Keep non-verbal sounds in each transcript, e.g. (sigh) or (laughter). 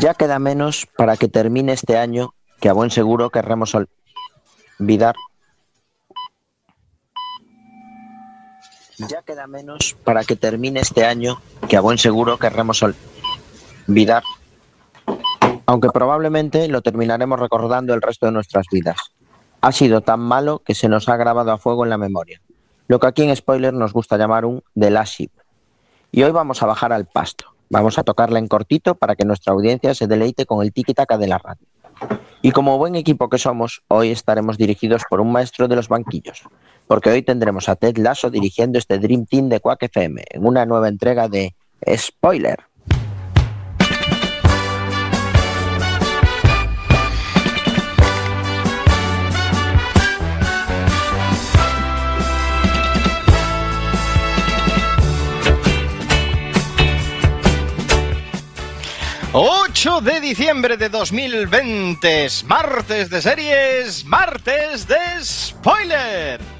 Ya queda menos para que termine este año que a buen seguro querremos olvidar. Ya queda menos para que termine este año que a buen seguro querremos olvidar. Aunque probablemente lo terminaremos recordando el resto de nuestras vidas. Ha sido tan malo que se nos ha grabado a fuego en la memoria. Lo que aquí en Spoiler nos gusta llamar un The Last. Y hoy vamos a bajar al pasto. Vamos a tocarla en cortito para que nuestra audiencia se deleite con el tiki-taka de la radio. Y como buen equipo que somos, hoy estaremos dirigidos por un maestro de los banquillos, porque hoy tendremos a Ted Lasso dirigiendo este Dream Team de Quack FM en una nueva entrega de Spoiler. 8 de diciembre de 2020, martes de series, martes de spoiler.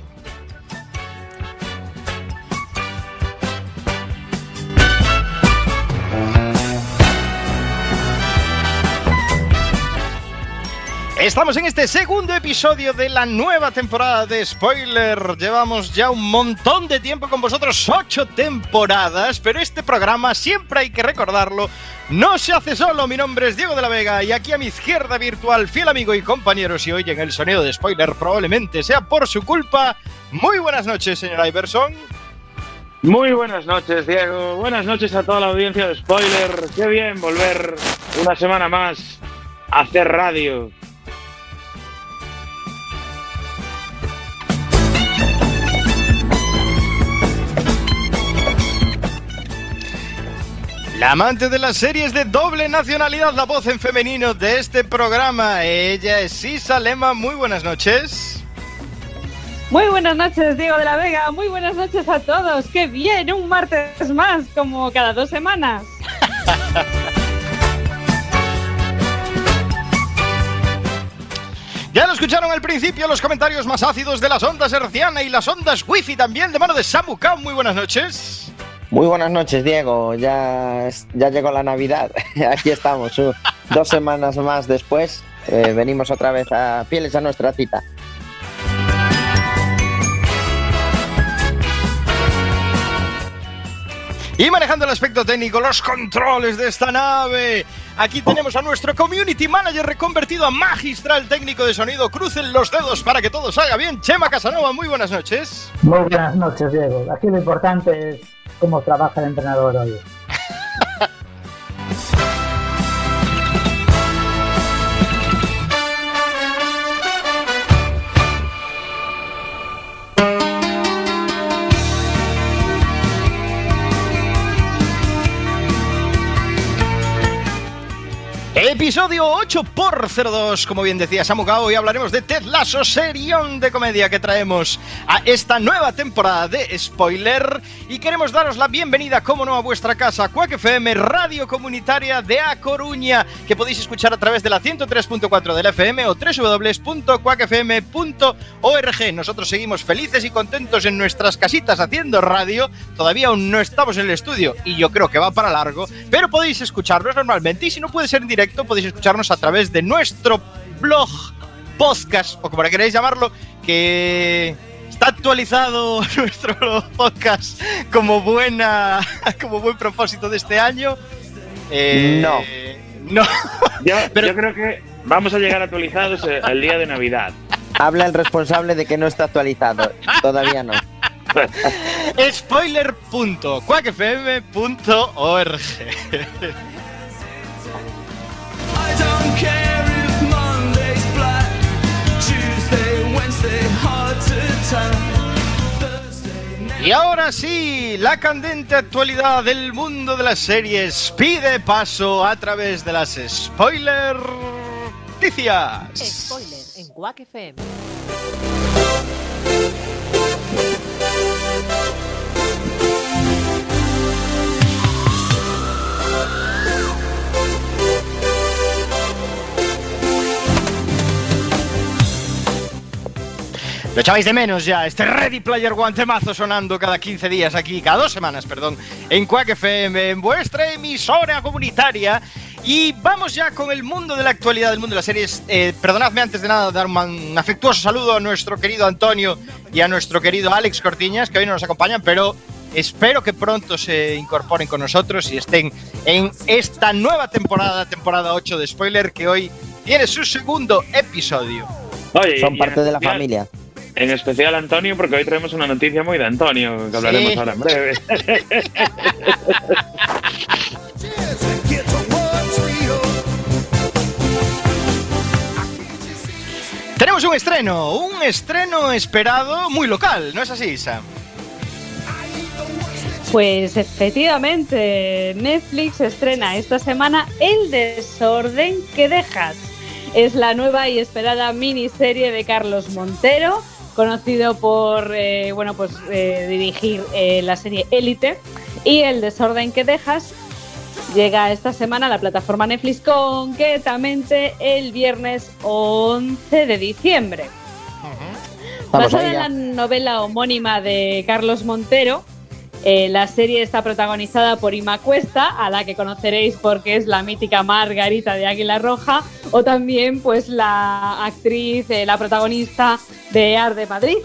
Estamos en este segundo episodio de la nueva temporada de Spoiler. Llevamos ya un montón de tiempo con vosotros, ocho temporadas, pero este programa, siempre hay que recordarlo, no se hace solo. Mi nombre es Diego de la Vega y aquí a mi izquierda virtual, fiel amigo y compañero, si oyen el sonido de Spoiler, probablemente sea por su culpa. Muy buenas noches, señor Iverson. Muy buenas noches, Diego. Buenas noches a toda la audiencia de Spoiler. Qué bien volver una semana más a hacer radio. Amante de las series de doble nacionalidad, la voz en femenino de este programa. Ella es Isa Lema. Muy buenas noches. Muy buenas noches, Diego de la Vega. Muy buenas noches a todos. ¡Qué bien! Un martes más, como cada dos semanas. (laughs) Ya lo escucharon al principio los comentarios más ácidos de las ondas herciana y las ondas wifi también de mano de Samu Muy buenas noches. Muy buenas noches, Diego. Ya, ya llegó la Navidad. (laughs) Aquí estamos, uh, dos semanas más después. Eh, venimos otra vez a fieles a nuestra cita. Y manejando el aspecto técnico, los controles de esta nave. Aquí tenemos a nuestro community manager reconvertido a magistral técnico de sonido. Crucen los dedos para que todo salga bien. Chema Casanova, muy buenas noches. Muy buenas noches, Diego. Aquí lo importante es cómo trabaja el entrenador hoy. Episodio 8 por 02, como bien decía Samuka, hoy hablaremos de Ted Lasso, serión de comedia que traemos a esta nueva temporada de Spoiler y queremos daros la bienvenida, como no, a vuestra casa, Quack FM, radio comunitaria de A Coruña, que podéis escuchar a través de la 103.4 del FM o www.quackfm.org. Nosotros seguimos felices y contentos en nuestras casitas haciendo radio, todavía aún no estamos en el estudio y yo creo que va para largo, pero podéis escucharnos normalmente y si no puede ser en directo, podéis escucharnos a través de nuestro blog, podcast, o como queréis llamarlo, que está actualizado (laughs) nuestro podcast como buena (laughs) como buen propósito de este año. Eh, no. No. Yo, (laughs) Pero, yo creo que vamos a llegar actualizados el día de Navidad. Habla el responsable de que no está actualizado. Todavía no. Spoiler.quackfm.org y ahora sí, la candente actualidad del mundo de las series pide paso a través de las spoiler noticias. Spoiler en Quack FM. Lo echabais de menos ya, este Ready Player One temazo sonando cada 15 días aquí, cada dos semanas, perdón, en Quack FM, en vuestra emisora comunitaria. Y vamos ya con el mundo de la actualidad, del mundo de las series. Eh, perdonadme antes de nada dar un afectuoso saludo a nuestro querido Antonio y a nuestro querido Alex Cortiñas, que hoy no nos acompañan, pero espero que pronto se incorporen con nosotros y estén en esta nueva temporada, temporada 8 de Spoiler, que hoy tiene su segundo episodio. Oye, Son parte de la familia. En especial Antonio, porque hoy traemos una noticia muy de Antonio, que hablaremos Sí. ahora en breve. (laughs) Tenemos un estreno, un estreno esperado muy local, ¿no es así, Sam? Pues efectivamente, Netflix estrena esta semana El desorden que dejas. Es la nueva y esperada miniserie de Carlos Montero, conocido por eh, bueno, pues, eh, dirigir eh, la serie Élite. Y El desorden que dejas llega esta semana a la plataforma Netflix concretamente el viernes 11 de diciembre. Basada en la novela homónima de Carlos Montero, eh, la serie está protagonizada por Ima Cuesta, a la que conoceréis porque es la mítica Margarita de Águila Roja, o también pues la actriz, eh, la protagonista de Ar de Madrid,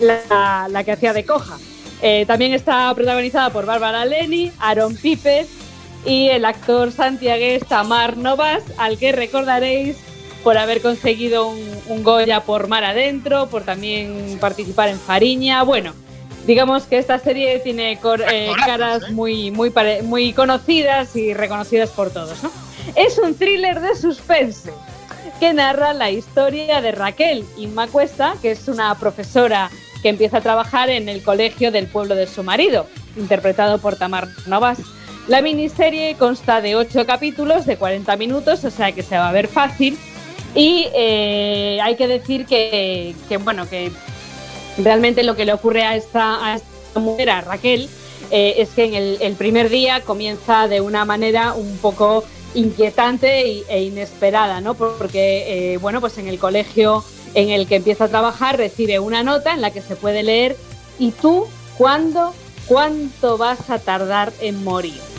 la, que hacía de coja. Eh, también está protagonizada por Bárbara Leni, Aaron Piper y el actor santiagués Tamar Novas, al que recordaréis por haber conseguido un, un Goya por Mar Adentro, por también participar en Fariña. Bueno, digamos que esta serie tiene cor- eh, caras ¿eh? muy, muy, muy conocidas y reconocidas por todos. ¿no? Es un thriller de suspense que narra la historia de Raquel Inma Cuesta, que es una profesora que empieza a trabajar en el colegio del pueblo de su marido, interpretado por Tamar Novas. La miniserie consta de ocho capítulos de 40 minutos, o sea que se va a ver fácil. Y eh, hay que decir que, que, bueno, que realmente lo que le ocurre a esta, mujer, a Raquel, eh, es que en el, primer día comienza de una manera un poco inquietante e inesperada, ¿no? Porque, eh, bueno, pues en el colegio en el que empieza a trabajar recibe una nota en la que se puede leer ¿y tú cuándo, cuánto vas a tardar en morir?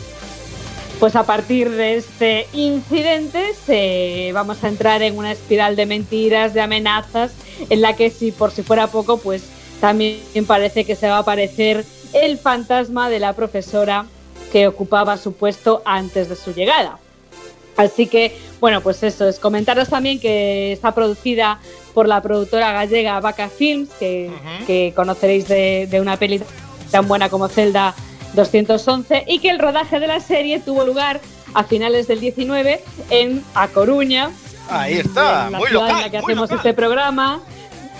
Pues a partir de este incidente se, vamos a entrar en una espiral de mentiras, de amenazas, en la que si por si fuera poco, pues también parece que se va a aparecer el fantasma de la profesora que ocupaba su puesto antes de su llegada. Así que, bueno, pues eso es. Comentaros también que está producida por la productora gallega Vaca Films, que, conoceréis de, de una peli tan buena como Zelda 211, y que el rodaje de la serie tuvo lugar a finales del 19 en A Coruña, Ahí está, en la muy ciudad local. en la que hacemos local. este programa.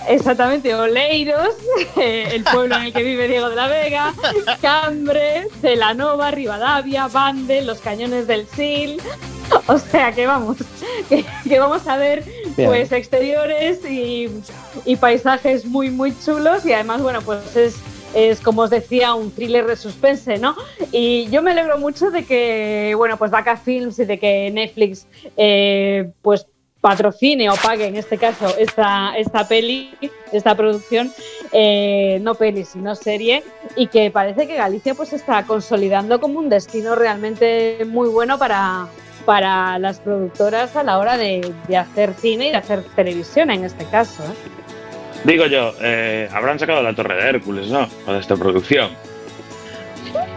Exactamente, Oleiros, (laughs) eh, el pueblo en el que vive Diego de la Vega, (laughs) Cambre, Celanova, Rivadavia, Bande, los cañones del Sil. O sea que vamos, (laughs) que, que vamos a ver Bien. pues exteriores y, y paisajes muy muy chulos y además bueno pues es es como os decía un thriller de suspense, ¿no? Y yo me alegro mucho de que bueno pues Vaca Films y de que Netflix eh, pues patrocine o pague en este caso esta, esta peli, esta producción, eh, no peli sino serie, y que parece que Galicia pues está consolidando como un destino realmente muy bueno para, para las productoras a la hora de, de hacer cine y de hacer televisión en este caso. ¿eh? Digo yo, eh, habrán sacado la Torre de Hércules, ¿no? Para esta producción.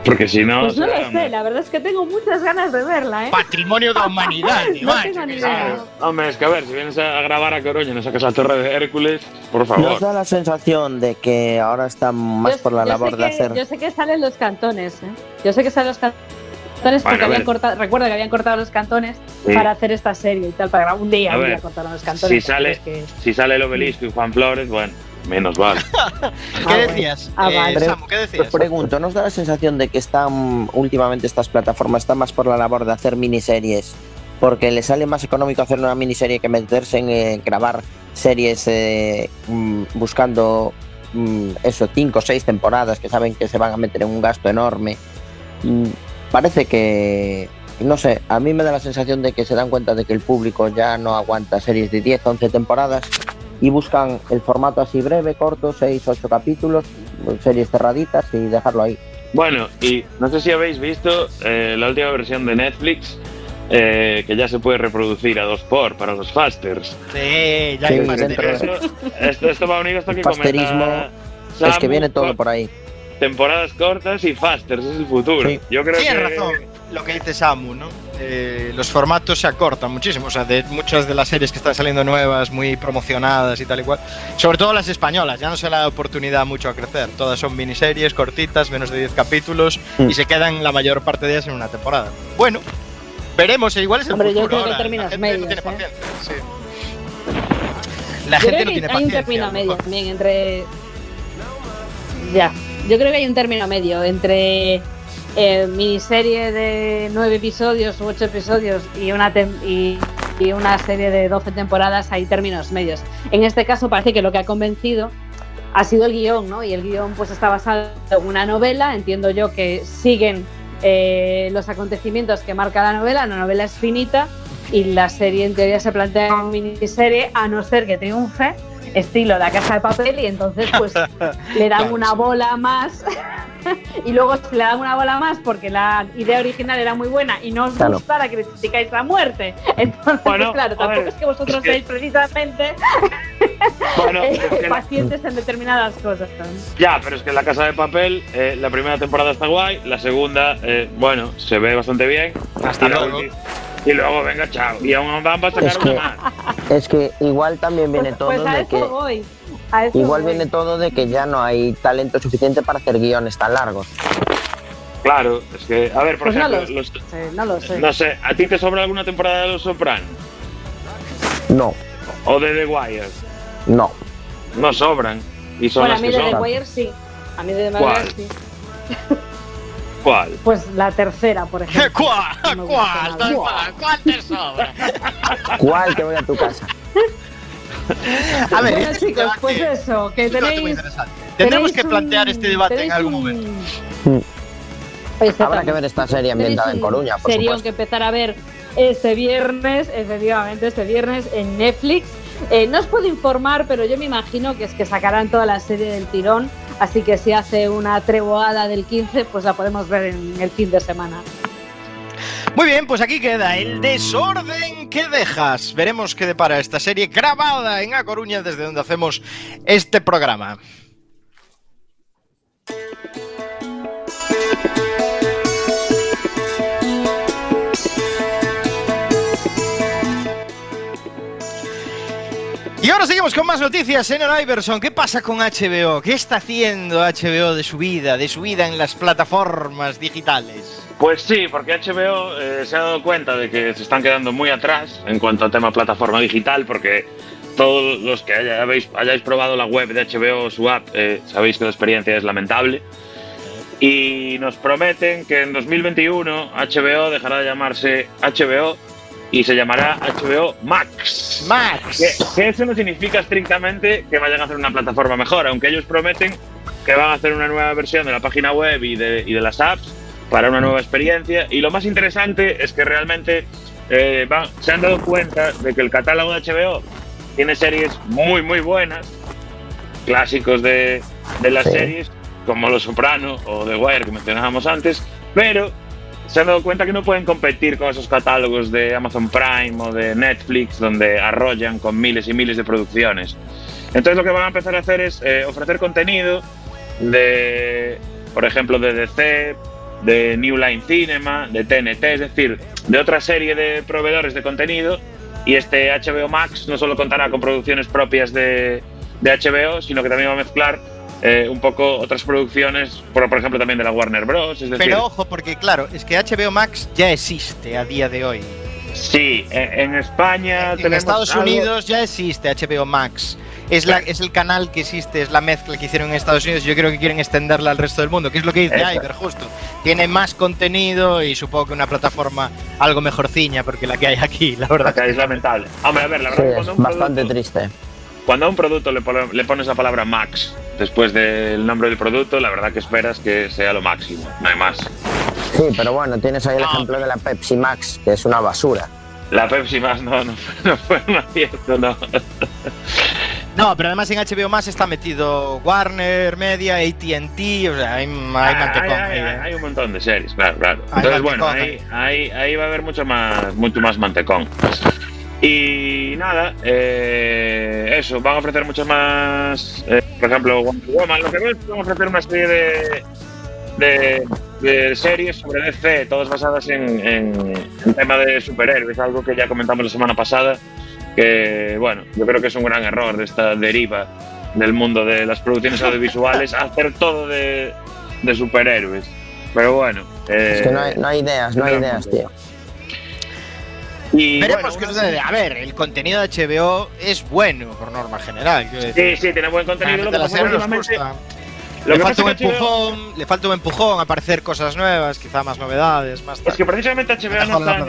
Porque si no. Pues no lo será- sé, la verdad es que tengo muchas ganas de verla, ¿eh? Patrimonio de humanidad, (laughs) No macho, tengo ni que idea. Hombre, es que a ver, si vienes a grabar a Coruña y no sacas la Torre de Hércules, por favor. ¿Nos da la sensación de que ahora están más Yo- por la labor de que- hacer... Yo sé que salen los cantones, ¿eh? Yo sé que salen los cantones porque Bueno, habían cortado, recuerda que habían cortado los cantones Sí. para hacer esta serie y tal, para grabar un día, A un ver, día cortaron los cantones. si sale- que- Si sale el obelisco y Juan Flores, bueno, menos vale. (laughs) ¿Qué Ah, bueno. decías? Ah, eh, vale. Samu, ¿qué Os decías? pregunto, ¿nos da la sensación de que están últimamente estas plataformas están más por la labor de hacer miniseries? Porque les sale más económico hacer una miniserie que meterse en eh, grabar series eh, mm, buscando mm, eso, cinco o seis temporadas que saben que se van a meter en un gasto enorme. Mm, parece que, no sé, a mí me da la sensación de que se dan cuenta de que el público ya no aguanta series de 10, 11 temporadas y buscan el formato así breve, corto, 6, 8 capítulos, series cerraditas y dejarlo ahí. Bueno, y no sé si habéis visto eh, la última versión de Netflix eh, que ya se puede reproducir a dos por para los fasters. Sí, ya Sí, hay Esto, esto, esto va unido a esto que comenta Es que viene todo por ahí. Temporadas cortas y fasters, es el futuro. Sí. Yo creo Tienes que razón lo que dice Samu, ¿no? Eh, los formatos se acortan muchísimo, o sea, de muchas de las series que están saliendo nuevas, muy promocionadas y tal y cual, sobre todo las españolas, ya no se le da oportunidad mucho a crecer, todas son miniseries cortitas, menos de 10 capítulos Mm. y se quedan la mayor parte de ellas en una temporada. Bueno, veremos, eh, igual es el Hombre, yo futuro creo que ahora, gente no tiene ¿eh? paciencia, sí. La Yo gente creo no tiene hay un paciencia. término medio también entre. Ya. Yo creo que hay un término medio entre eh, miniserie de nueve episodios u ocho episodios y una, y, una serie de 12 temporadas. Hay términos medios. En este caso, parece que lo que ha convencido ha sido el guion, ¿no? Y el guion pues está basado en una novela. Entiendo yo que siguen eh, los acontecimientos que marca la novela. La novela es finita y la serie en teoría se plantea como miniserie a no ser que triunfe estilo la casa de papel y entonces pues (laughs) le dan Claro, una sí. bola más (laughs) y luego si le dan una bola más porque la idea original era muy buena y no os Claro. gusta la criticáis la muerte (laughs) entonces Bueno, pues, claro tampoco ver, es que vosotros es que- seáis precisamente Bueno, eh, es que la- pacientes en determinadas cosas ¿no? ya, pero es que la casa de papel, eh, la primera temporada está guay, la segunda, eh, bueno, se ve bastante bien. Hasta luego. Y luego, venga, chao. Y aún van a sacar Es que- una más. Es que igual también viene pues, todo pues a de eso que voy a eso igual voy. viene todo de que ya no hay talento suficiente para hacer guiones tan largos. Claro, es que, a ver, por Pues no ejemplo, lo los- Sí, no lo sé no sé, ¿a ti te sobra alguna temporada de Los Sopranos? No, ¿O de The Wire? no. No sobran. Y son bueno a mí que de The. Wire sí a mí de The. Wire sí ¿Cuál? pues la tercera por ejemplo (laughs) ¿Cuál? No ¿Cuál? ¿Cuál? ¿Cuál te sobra? ¿Cuál que voy a tu casa? (laughs) A ver, Bueno, este chicos, debate- pues eso, que tenéis. Tendremos que plantear un- este debate en algún momento. Exactamente. Habrá que ver esta serie ambientada en Coruña, por supuesto. que empezar a ver este viernes, efectivamente, este viernes en Netflix. Eh, no os puedo informar, pero yo me imagino que es que sacarán toda la serie del tirón, así que si hace una treboada del 15, pues la podemos ver en el fin de semana. Muy bien, pues aquí queda el desorden que dejas. Veremos qué depara esta serie grabada en A Coruña desde donde hacemos este programa. Ahora seguimos con más noticias, señor Iverson. ¿Qué pasa con HBO? ¿Qué está haciendo HBO de su vida, de su vida en las plataformas digitales? Pues sí, porque HBO eh, se ha dado cuenta de que se están quedando muy atrás en cuanto a tema plataforma digital, porque todos los que haya- habéis, hayáis probado la web de HBO o su app, eh, sabéis que la experiencia es lamentable. Y nos prometen que en 2021 HBO dejará de llamarse HBO y se llamará HBO Max. Max. Que, que eso no significa estrictamente que vayan a hacer una plataforma mejor, aunque ellos prometen que van a hacer una nueva versión de la página web y de, y de las apps para una nueva experiencia. Y lo más interesante es que realmente eh, van- se han dado cuenta de que el catálogo de HBO tiene series muy, muy buenas, clásicos de, de las Sí. series, como Los Soprano o The Wire que mencionábamos antes, pero se han dado cuenta que no pueden competir con esos catálogos de Amazon Prime o de Netflix, donde arrollan con miles y miles de producciones. Entonces lo que van a empezar a hacer es eh, ofrecer contenido de, por ejemplo, de DC, de New Line Cinema, de TNT, es decir, de otra serie de proveedores de contenido. Y este HBO Max no solo contará con producciones propias de, de HBO, sino que también va a mezclar eh, un poco otras producciones, por, por ejemplo, también de la Warner Bros. Es decir, Pero ojo, porque claro, es que HBO Max ya existe a día de hoy. sí, en, en España En tenemos Estados algo- Unidos ya existe HBO Max. Es, la, es el canal que existe, es la mezcla que hicieron en Estados Unidos. Yo creo que quieren extenderla al resto del mundo, que es lo que dice. Iber, justo. Tiene más contenido y supongo que una plataforma algo mejorciña, porque la que hay aquí, la verdad. Acá es lamentable. Hombre, a ver, la verdad es bastante producto, triste. Cuando a un producto le, le pones la palabra Max después del nombre del producto, la verdad que esperas que sea lo máximo, no hay más. Sí, pero bueno, tienes ahí el Ah. ejemplo de la Pepsi Max, que es una basura. La Pepsi más no, no, fue- no fue un acierto, no. No, pero además en HBO Max está metido Warner, Media, AT&T, o sea, hay, hay Ah, mantecón hay, ahí, hay- ¿eh? hay un montón de series, claro, claro. Hay Entonces, bueno, ahí, ahí, ahí va a haber mucho más, mucho más mantecón. Y nada, eh, eso, van a ofrecer mucho más, eh, por ejemplo, Wonder Woman. Lo que veo es que van a ofrecer una serie de, de, de series sobre DC, todas basadas en, en, en tema de superhéroes, algo que ya comentamos la semana pasada, que bueno, yo creo que es un gran error de esta deriva del mundo de las producciones audiovisuales, (laughs) hacer todo de, de superhéroes. Pero bueno. eh, Es que no hay, no hay ideas, no hay ideas, tío. Y Veremos bueno, una- sucede. A ver, el contenido de HBO es bueno por norma general. Sí, sí, tiene buen contenido. Lo que pasa que últimamente- lo Le que falta un que HBO empujón, le falta un empujón a aparecer cosas nuevas, quizá más novedades, más Es que precisamente HBO no está, en.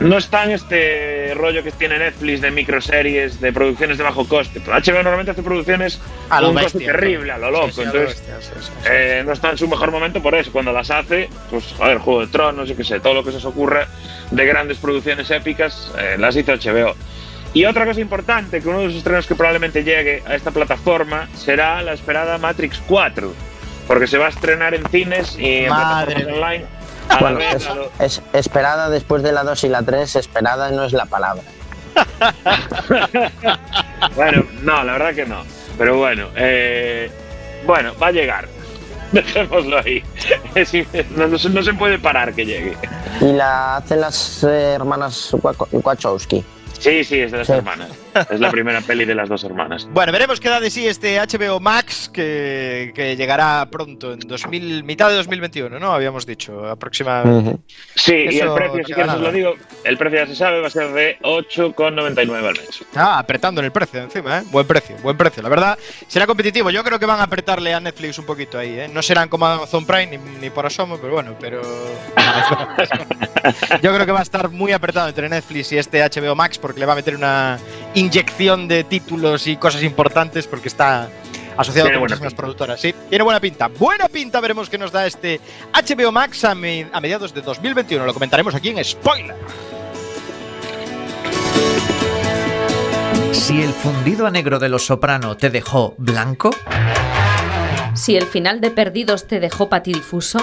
No está en este rollo que tiene Netflix de microseries, de producciones de bajo coste. HBO normalmente hace producciones A lo un coste terrible, a lo loco. Sí, sí, a lo Entonces, bestia, sí, eh, no está en su mejor momento por eso. Cuando las hace, pues, a ver, Juego de Tronos, yo qué sé, todo lo que se os ocurra de grandes producciones épicas, eh, las hizo HBO. Y otra cosa importante, que uno de los estrenos que probablemente llegue a esta plataforma será la esperada Matrix 4, porque se va a estrenar en cines y en Madre plataformas online. A Bueno, vez, es, a lo- es esperada después de la 2 y la 3, esperada no es la palabra. (laughs) Bueno, no, la verdad que no. Pero bueno, eh, bueno, va a llegar. (laughs) Dejémoslo ahí. (laughs) No, no se- no se puede parar que llegue. Y la hacen las eh, hermanas Wachowski. Sí, sí, es de las Sí. hermanas. Es la primera peli de las dos hermanas. (laughs) Bueno, veremos qué da de sí este HBO Max que, que llegará pronto, en 2000, mitad de 2021, ¿no? Habíamos dicho, aproximadamente. Sí, y el precio, si quieres os lo digo, el precio ya se sabe, va a ser de 8,99 al mes. Ah, apretando en el precio encima, ¿eh? Buen precio, buen precio. La verdad, será competitivo. Yo creo que van a apretarle a Netflix un poquito ahí, ¿eh? No serán como Amazon Prime ni, ni por asomo, pero bueno, pero... (laughs) Yo creo que va a estar muy apretado entre Netflix y este HBO Max porque le va a meter una inyección de títulos y cosas importantes porque está asociado Tiene con muchísimas pinta. productoras. Sí, tiene buena pinta. Buena pinta veremos qué nos da este HBO Max a, mi- a mediados de 2021. Lo comentaremos aquí en Spoiler. Si el fundido a negro de los soprano te dejó blanco, Si el final de Perdidos te dejó patidifuso,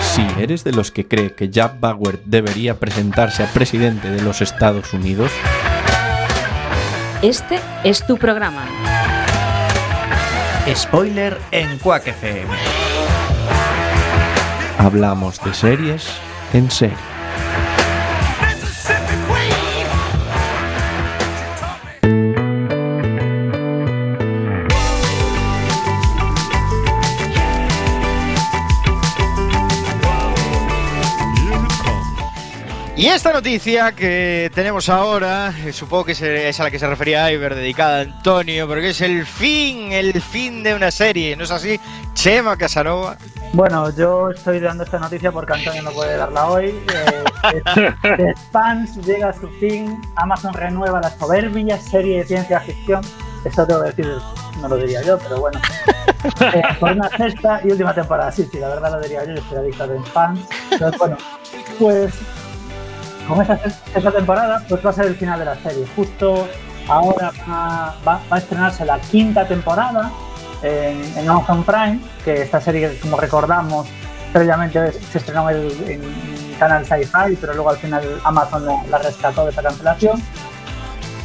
Si eres de los que cree que Jack Bauer debería presentarse a presidente de los Estados Unidos, este es tu programa. spoiler en Quack FM. hablamos de series en serie. Y esta noticia que tenemos ahora, eh, supongo que es a la que se refería Iber, dedicada a Antonio, porque es el fin, el fin de una serie, ¿no es así? Chema Casanova. Bueno, yo estoy dando esta noticia porque Antonio no puede darla hoy. Eh, The Expanse llega a su fin. Amazon renueva la soberbia serie de ciencia ficción. Esto tengo que decir, no lo diría yo, pero bueno. Eh, por una sexta y última temporada. Sí, sí, la verdad lo diría yo. Yo estoy adicto a The Expanse. Entonces, bueno, pues con esa sexta temporada, pues va a ser el final de la serie. Justo ahora va, va- va a estrenarse la quinta temporada en, en Amazon Prime, que esta serie, como recordamos, previamente se estrenó en, en Canal Sci-Fi, pero luego al final Amazon la, la rescató de esa cancelación.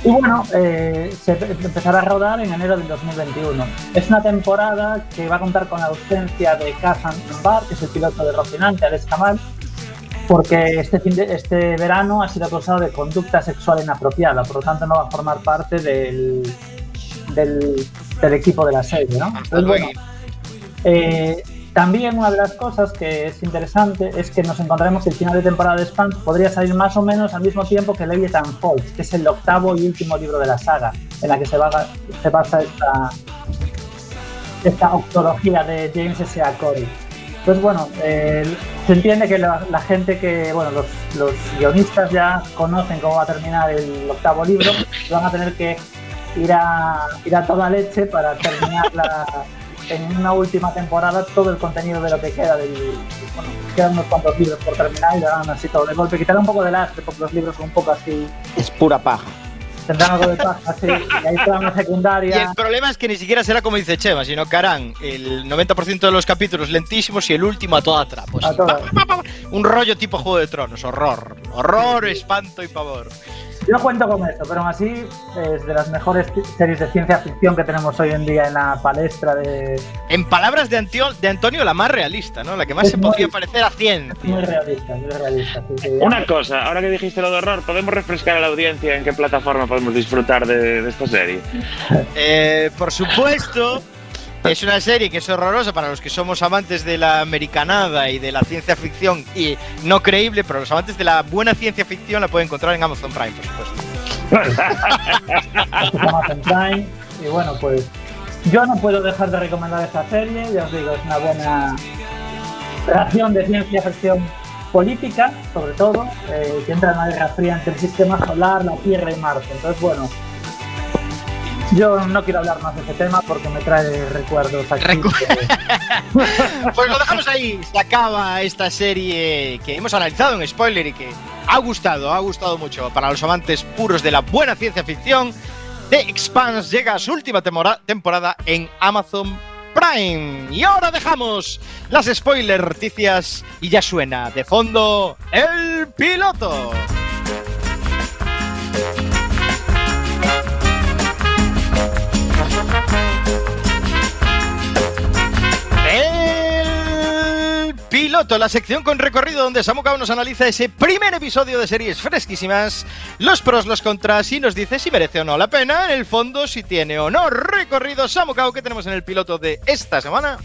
Y bueno, eh, se empezará a rodar en enero del 2021. Es una temporada que va a contar con la ausencia de Kazan Bar, que es el piloto de Rocinante, Alex Kamal, porque este, fin de- este verano ha sido acusado de conducta sexual inapropiada, por lo tanto no va a formar parte del, del, del equipo de la serie. ¿no? Entonces, bueno, eh, también una de las cosas que es interesante es que nos encontraremos que el final de temporada de Spam podría salir más o menos al mismo tiempo que Leviathan Falls, que es el octavo y último libro de la saga, en la que se, va- se basa esta, esta octología de James S. A. Corey. Pues bueno, eh, se entiende que la, gente que, bueno, los, guionistas ya conocen cómo va a terminar el octavo libro, van a tener que ir a, ir a toda leche para terminar en una última temporada todo el contenido de lo que queda del. Bueno, quedan unos cuantos libros por terminar y dan así todo de golpe. Quitar un poco de lastre porque los libros son un poco así. Es pura paja. Tendrán algo de paja, sí, y hay trama Y secundaria. el problema es que ni siquiera será como dice Chema, sino que harán el 90% de los capítulos lentísimos y el último a toda trapos. Toda. Un rollo tipo Juego de Tronos, horror. Horror, espanto y pavor. Yo cuento con eso, pero aún así es de las mejores series de ciencia ficción que tenemos hoy en día en la palestra de... En palabras de, Antio- de Antonio, la más realista, ¿no? La que más Es se muy- podría parecer a Muy ciencia. realista, muy realista. sí, sí. Una cosa, ahora que dijiste lo de horror, ¿podemos refrescar a la audiencia en qué plataforma podemos disfrutar de, de esta serie? Eh, por supuesto, es una serie que es horrorosa para los que somos amantes de la americanada y de la ciencia ficción y no creíble, pero los amantes de la buena ciencia ficción la pueden encontrar en Amazon Prime, por supuesto. Esto es Amazon Prime, Y bueno, pues yo no puedo dejar de recomendar esta serie, ya os digo, es una buena creación de ciencia ficción política, sobre todo, eh, que entra en una guerra fría entre el sistema solar, la Tierra y Marte. Entonces, bueno, yo no quiero hablar más de este tema porque me trae recuerdos aquí. Recu- que- (laughs) Pues lo dejamos ahí, se acaba esta serie que hemos analizado en spoiler y que ha gustado, ha gustado mucho para los amantes puros de la buena ciencia ficción. The Expanse llega a su última temporada en Amazon Prime. Y ahora dejamos las spoiler noticias y ya suena de fondo el piloto. Piloto, la sección con recorrido donde Samuka nos analiza ese primer episodio de series fresquísimas, los pros, los contras y nos dice si merece o no la pena, en el fondo si tiene o no recorrido. Samuka, ¿qué tenemos en el piloto de esta semana?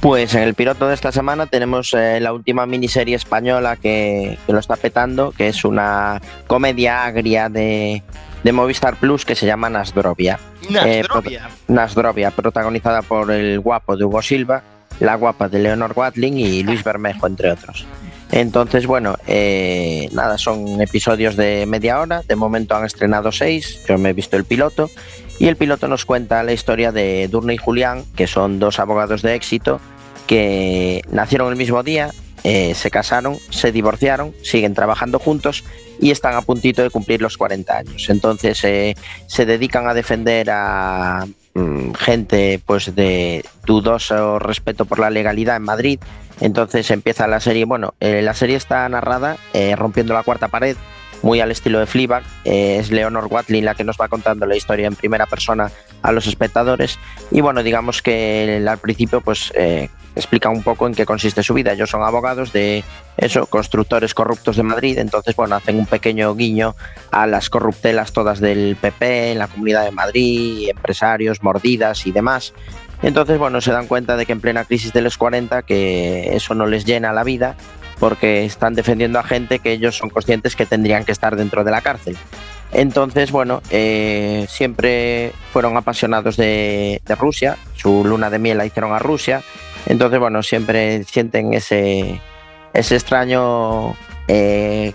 Pues en el piloto de esta semana tenemos eh, la última miniserie española que, que lo está petando, que es una comedia agria de, de Movistar Plus que se llama Nasdrovia. Nasdrovia. Nasdrovia, protagonizada por el guapo de Hugo Silva, la guapa de Leonor Watling y Luis Bermejo, entre otros. Entonces, bueno, eh, nada, son episodios de media hora. De momento han estrenado seis. Yo me he visto el piloto. Y el piloto nos cuenta la historia de Durne y Julián, que son dos abogados de éxito que nacieron el mismo día, eh, se casaron, se divorciaron, siguen trabajando juntos y están a puntito de cumplir los 40 años. Entonces eh, se dedican a defender a gente pues de dudoso respeto por la legalidad en Madrid. Entonces empieza la serie. Bueno, eh, la serie está narrada eh, rompiendo la cuarta pared, muy al estilo de Fleabag. Eh, es Leonor Watling la que nos va contando la historia en primera persona a los espectadores. Y bueno, digamos que al principio pues eh, explica un poco en qué consiste su vida. Ellos son abogados de eso, constructores corruptos de Madrid. Entonces, bueno, hacen un pequeño guiño a las corruptelas todas del PP en la Comunidad de Madrid, empresarios, mordidas y demás. Entonces, bueno, se dan cuenta de que en plena crisis de los 40 que eso no les llena la vida porque están defendiendo a gente que ellos son conscientes que tendrían que estar dentro de la cárcel. Entonces, bueno, eh, siempre fueron apasionados de, de Rusia, su luna de miel la hicieron a Rusia, entonces, bueno, siempre sienten ese, ese extraño eh,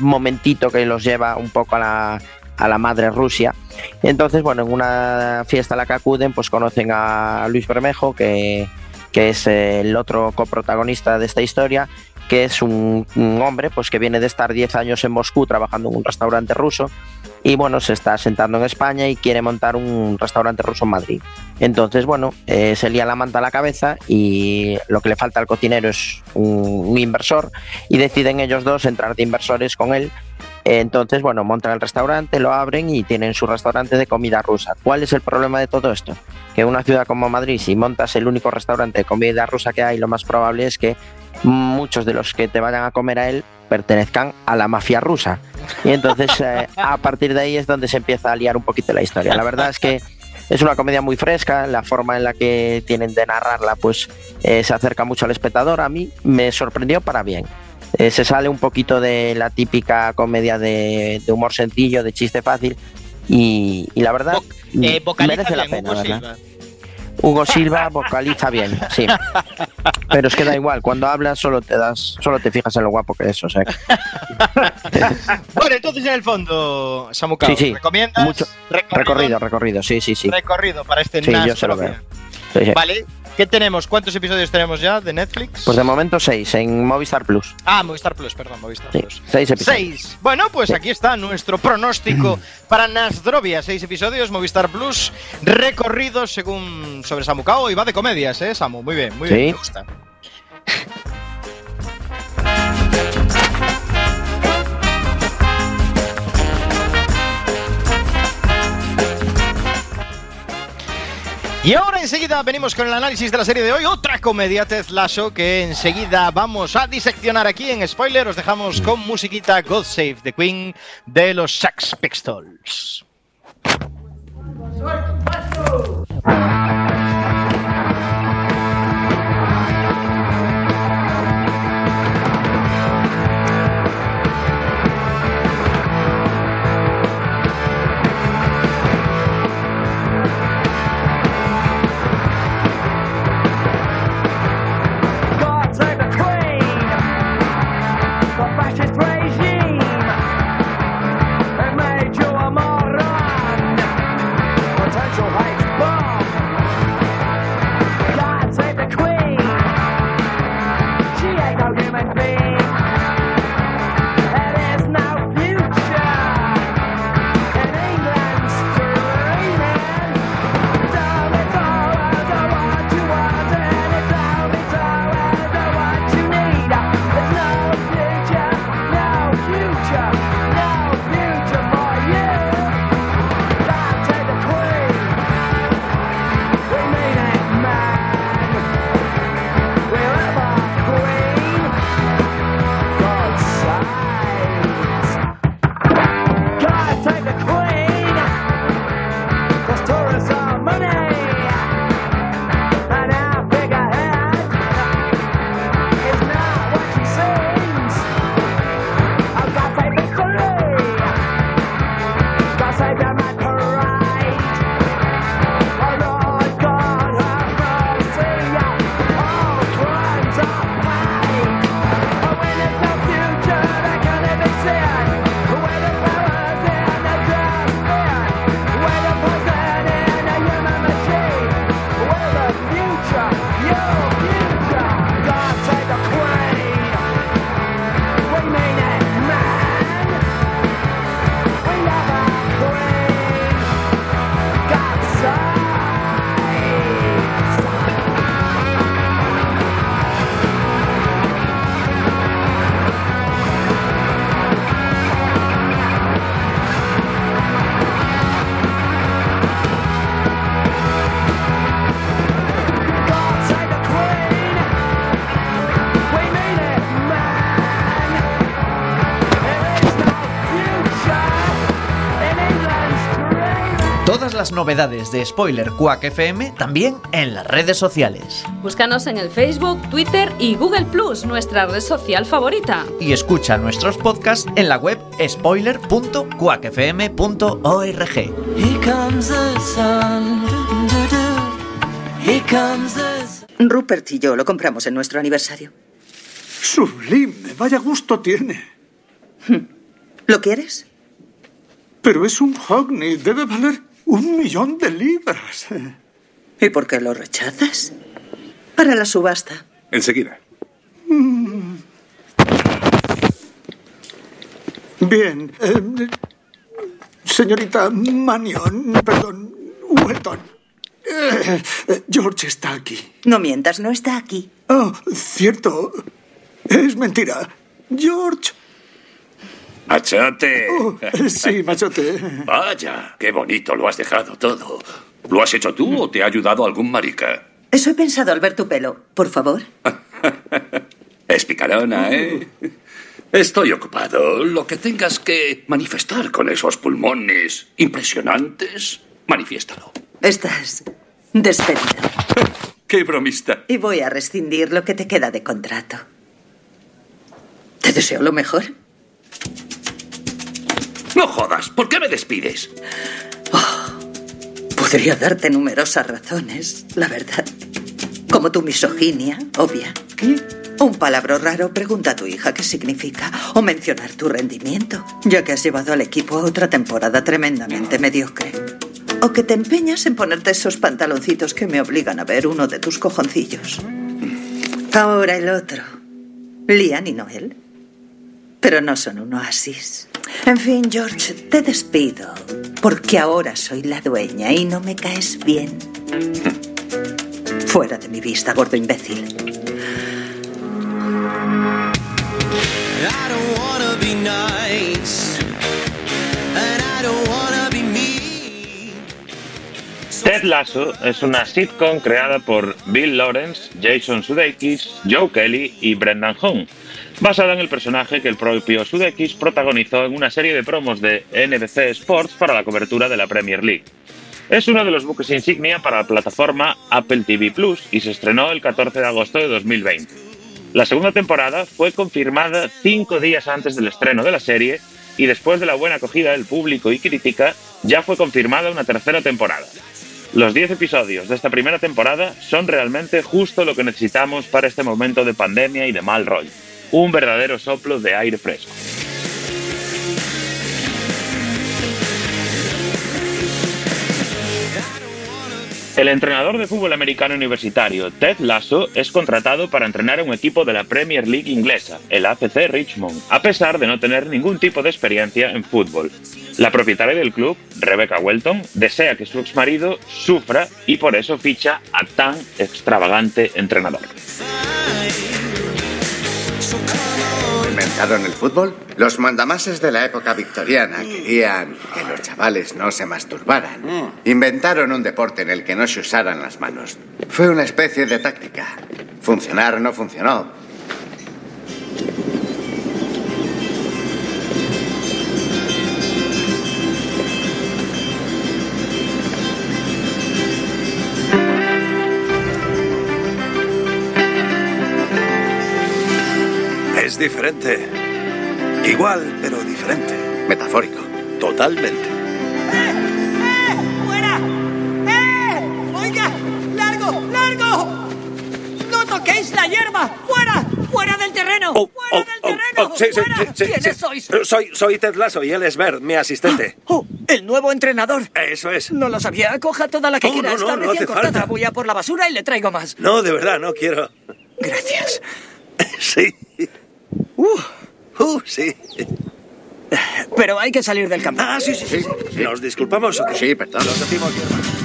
momentito que los lleva un poco a la, a la madre Rusia. Entonces, bueno, en una fiesta a la que acuden, pues conocen a Luis Bermejo, que, que es el otro coprotagonista de esta historia, que es un, un hombre pues que viene de estar 10 años en Moscú trabajando en un restaurante ruso y bueno, se está sentando en España y quiere montar un restaurante ruso en Madrid. Entonces, bueno, eh, se lía la manta a la cabeza y lo que le falta al cocinero es un, un inversor y deciden ellos dos entrar de inversores con él. Entonces, bueno, montan el restaurante, lo abren y tienen su restaurante de comida rusa. ¿Cuál es el problema de todo esto? Que una ciudad como Madrid, si montas el único restaurante de comida rusa que hay, lo más probable es que muchos de los que te vayan a comer a él pertenezcan a la mafia rusa. Y entonces (laughs) eh, a partir de ahí es donde se empieza a liar un poquito la historia. La verdad es que es una comedia muy fresca, la forma en la que tienen de narrarla pues eh, se acerca mucho al espectador. A mí me sorprendió para bien. Eh, se sale un poquito de la típica comedia de, de humor sencillo, de chiste fácil y, y la verdad eh, merece la pena. Hugo. Silva. Vocaliza bien, sí. Pero es que da igual, cuando hablas solo te das, solo te fijas en lo guapo que es, o sea. (laughs) Bueno, entonces en el fondo, Samuka, Sí, sí. ¿recomiendas? Mucho- recorrido, Recorrido, recorrido, sí, sí, sí. recorrido para este Sí, yo se lo Nasdrovia. Sí, sí. Vale, ¿qué tenemos? ¿Cuántos episodios tenemos ya de Netflix? Pues de momento seis en Movistar Plus. Ah, Movistar Plus, perdón, Movistar Sí, Plus. seis episodios. Seis. Bueno, pues aquí está nuestro pronóstico (clears throat) para Nasdrovia. Seis episodios, Movistar Plus, recorridos según sobre Samu Kao y va de comedias, ¿eh, Samu? Muy bien, muy bien, me gusta. (laughs) Y ahora enseguida venimos con el análisis de la serie de hoy, otra comedia Ted Lasso que enseguida vamos a diseccionar aquí en spoiler. Os dejamos con musiquita God Save the Queen de los Sex Pistols. Las novedades de Spoiler Quack FM también en las redes sociales. Búscanos en el Facebook, Twitter y Google Plus, nuestra red social favorita. Y escucha nuestros podcasts en la web spoiler.quackfm.org. Here comes the sun. Here comes the Rupert y yo lo compramos en nuestro aniversario. Sublime, vaya gusto tiene. ¿Lo quieres? Pero es un Hogney, debe valer un millón de libras. ¿Y por qué lo rechazas? Para la subasta. Enseguida. Bien. eh, señorita Manion, perdón, Welton. Eh, eh, George está aquí. No mientas, no está aquí. Oh, cierto. Es mentira. George. ¡Machote! Oh, sí, machote. Vaya, qué bonito lo has dejado todo. ¿Lo has hecho tú o te ha ayudado algún marica? Eso he pensado al ver tu pelo. Por favor. (laughs) Es picarona, ¿eh? Estoy ocupado. Lo que tengas que manifestar con esos pulmones impresionantes, manifiéstalo. Estás despedido. (laughs) ¡Qué bromista! Y voy a rescindir lo que te queda de contrato. Te deseo lo mejor. No jodas, ¿por qué me despides? Podría darte numerosas razones, la verdad. Como tu misoginia, obvia. Un palabra raro, pregunta a tu hija qué significa. O mencionar tu rendimiento, ya que has llevado al equipo a otra temporada tremendamente mediocre. ¿O que te empeñas en ponerte esos pantaloncitos que me obligan a ver uno de tus cojoncillos? Ahora el otro. Lian y Noel. Pero no son un oasis. En fin, George, te despido. Porque ahora soy la dueña y no me caes bien. Fuera de mi vista, gordo imbécil. Ted Lasso es una sitcom creada por Bill Lawrence, Jason Sudeikis, Joe Kelly y Brendan Hong, basada en el personaje que el propio Sudeikis protagonizó en una serie de promos de NBC Sports para la cobertura de la Premier League. Es uno de los buques insignia para la plataforma Apple TV Plus y se estrenó el 14 de agosto de 2020. La segunda temporada fue confirmada cinco días antes del estreno de la serie y después de la buena acogida del público y crítica, ya fue confirmada una tercera temporada. Los 10 episodios de esta primera temporada son realmente justo lo que necesitamos para este momento de pandemia y de mal rollo. Un verdadero soplo de aire fresco. El entrenador de fútbol americano universitario Ted Lasso es contratado para entrenar a un equipo de la Premier League inglesa, el AFC Richmond, a pesar de no tener ningún tipo de experiencia en fútbol. La propietaria del club, Rebecca Welton, desea que su exmarido sufra y por eso ficha a tan extravagante entrenador. ¿Inventaron el fútbol? Los mandamases de la época victoriana querían que los chavales no se masturbaran. Inventaron un deporte en el que no se usaran las manos. Fue una especie de táctica. Funcionar no funcionó. Es diferente. Igual, pero diferente. Metafórico. Totalmente. ¡Fuera! ¡Eh! ¡Oiga! ¡Largo! ¡Largo! ¡No toquéis la hierba! ¡Fuera! ¡Fuera del terreno! ¡Fuera del terreno! Oh, sí, sí, ¡Fuera! sí, sí, ¿Quiénes sí. sois? Soy, soy Ted Lasso y él es Bert, mi asistente. ¡Oh! ¡El nuevo entrenador! Eso es. No lo sabía. Coja toda la que quiera. no, Está no, no recién hace cortada. falta. Voy a por la basura y le traigo más. No, de verdad, no quiero. Gracias. (laughs) Sí. Uh, uh, sí. Pero hay que salir del campo. Ah, sí, sí, sí. sí. ¿Nos disculpamos o qué? Sí, perdón. Nos decimos hierba.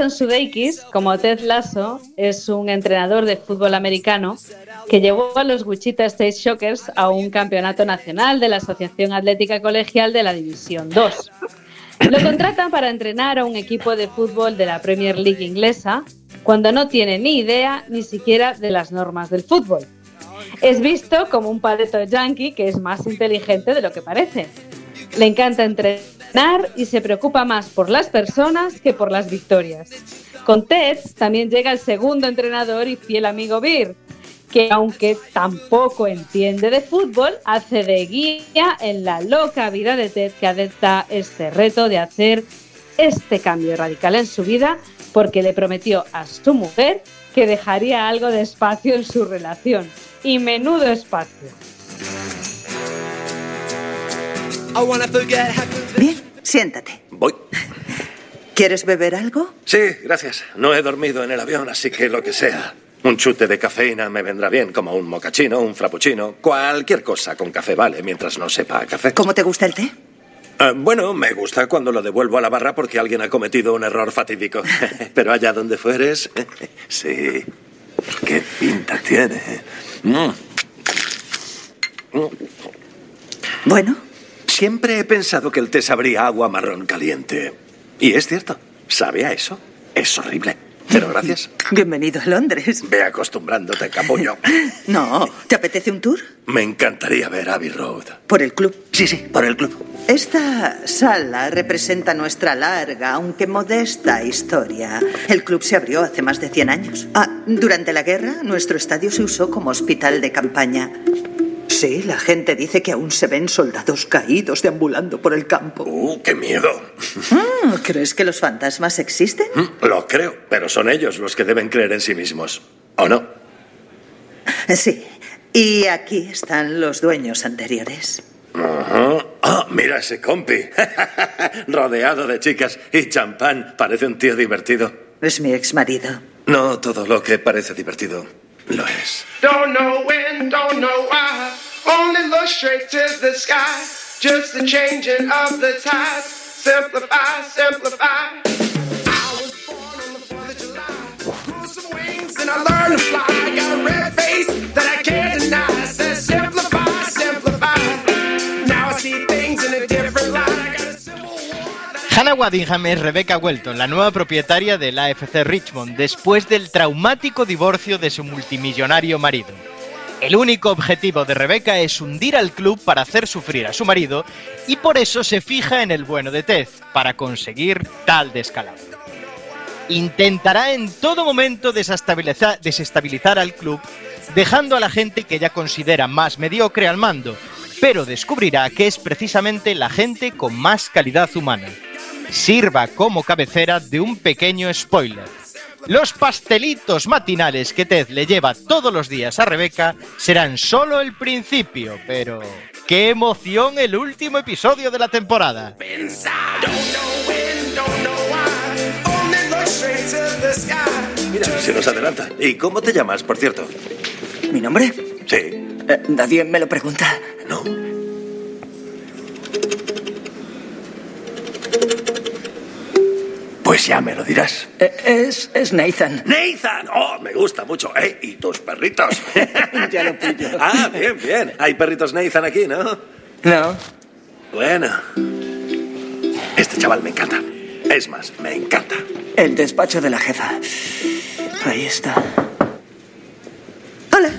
Jason Sudeikis, como Ted Lasso, es un entrenador de fútbol americano que llevó a los Wichita State Shockers a un campeonato nacional de la Asociación Atlética Colegial de la División 2. Lo contratan para entrenar a un equipo de fútbol de la Premier League inglesa cuando no tiene ni idea ni siquiera de las normas del fútbol. Es visto como un paleto yankee que es más inteligente de lo que parece. Le encanta entrenar y se preocupa más por las personas que por las victorias. Con Ted también llega el segundo entrenador y fiel amigo Beer, que aunque tampoco entiende de fútbol, hace de guía en la loca vida de Ted que adopta este reto de hacer este cambio radical en su vida porque le prometió a su mujer que dejaría algo de espacio en su relación. Y menudo espacio. Bien, siéntate. Voy. ¿Quieres beber algo? Sí, gracias. No he dormido en el avión, así que lo que sea. Un chute de cafeína me vendrá bien, como un mocachino, un frappuccino, cualquier cosa con café vale, mientras no sepa a café. ¿Cómo te gusta el té? Ah, bueno, me gusta cuando lo devuelvo a la barra porque alguien ha cometido un error fatídico. (laughs) Pero allá donde fueres, (laughs) sí. Qué pinta tiene. Mm. Bueno. Siempre he pensado que el té sabría agua marrón caliente. Y es cierto, sabe a eso. Es horrible. Pero gracias. (laughs) Bienvenido a Londres. Ve acostumbrándote, capullo. (laughs) No, ¿te apetece un tour? Me encantaría ver Abbey Road. ¿Por el club? Sí, sí, por el club. Esta sala representa nuestra larga, aunque modesta historia. El club se abrió hace más de 100 años. Ah, durante la guerra, nuestro estadio se usó como hospital de campaña. Sí, la gente dice que aún se ven soldados caídos deambulando por el campo. ¡Uh, qué miedo! Mm, ¿Crees que los fantasmas existen? Mm, Lo creo, pero son ellos los que deben creer en sí mismos. ¿O no? Sí. Y aquí están los dueños anteriores. Ajá. Ah, mira ese compi. (laughs) Rodeado de chicas y champán. Parece un tío divertido. Es mi ex marido. No todo lo que parece divertido Don't know when, don't know why. Only look straight to the sky. Just the changing of the tides. Simplify, simplify. I was born on the 4th of July. Grew some wings and I learned to fly. Got a red face that I can't deny. Hannah Waddingham es Rebecca Welton, la nueva propietaria del AFC Richmond, después del traumático divorcio de su multimillonario marido. El único objetivo de Rebecca es hundir al club para hacer sufrir a su marido y por eso se fija en el bueno de Ted, para conseguir tal descalabro. Intentará en todo momento desestabilizar, desestabilizar al club, dejando a la gente que ella considera más mediocre al mando, pero descubrirá que es precisamente la gente con más calidad humana. Sirva como cabecera de un pequeño spoiler. Los pastelitos matinales que Ted le lleva todos los días a Rebeca serán solo el principio, pero ¡qué emoción el último episodio de la temporada! Mira, se nos adelanta. ¿Y cómo te llamas, por cierto? ¿Mi nombre? Sí. Eh, nadie me lo pregunta. No. Pues ya me lo dirás. Eh, es, es Nathan. ¡Nathan! ¡Oh, me gusta mucho! ¿Eh? ¿Y tus perritos? (laughs) ya lo pillo. ah, bien, bien. Hay perritos Nathan aquí, ¿no? No. Bueno. Este chaval me encanta. Es más, me encanta. El despacho de la jefa. Ahí está. Hola.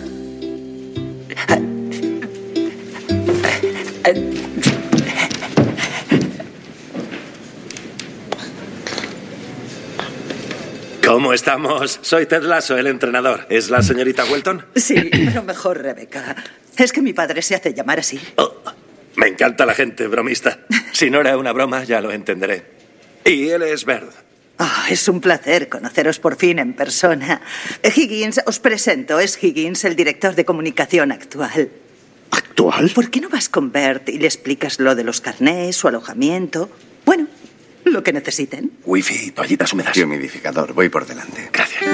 ¿Cómo estamos? Soy Ted Lasso, el entrenador. ¿Es la señorita Welton? Sí, pero mejor Rebeca. Es que mi padre se hace llamar así. Me encanta la gente bromista. Si no era una broma, ya lo entenderé. Y él es Bird. Ah, es un placer conoceros por fin en persona. Higgins, os presento, es Higgins, el director de comunicación actual. ¿Actual? ¿Por qué no vas con Bert y le explicas lo de los carnés, su alojamiento? Bueno, (laughs) lo que necesiten. Wifi, toallitas húmedas. Y humidificador, voy por delante. Gracias.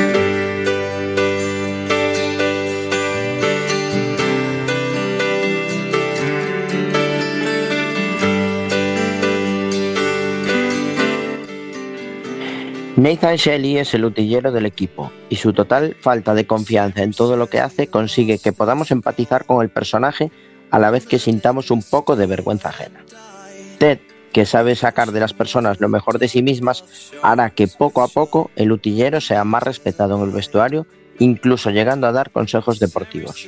Nathan Shelley es el utillero del equipo y su total falta de confianza en todo lo que hace consigue que podamos empatizar con el personaje a la vez que sintamos un poco de vergüenza ajena. Ted, que sabe sacar de las personas lo mejor de sí mismas, hará que poco a poco el utillero sea más respetado en el vestuario, incluso llegando a dar consejos deportivos.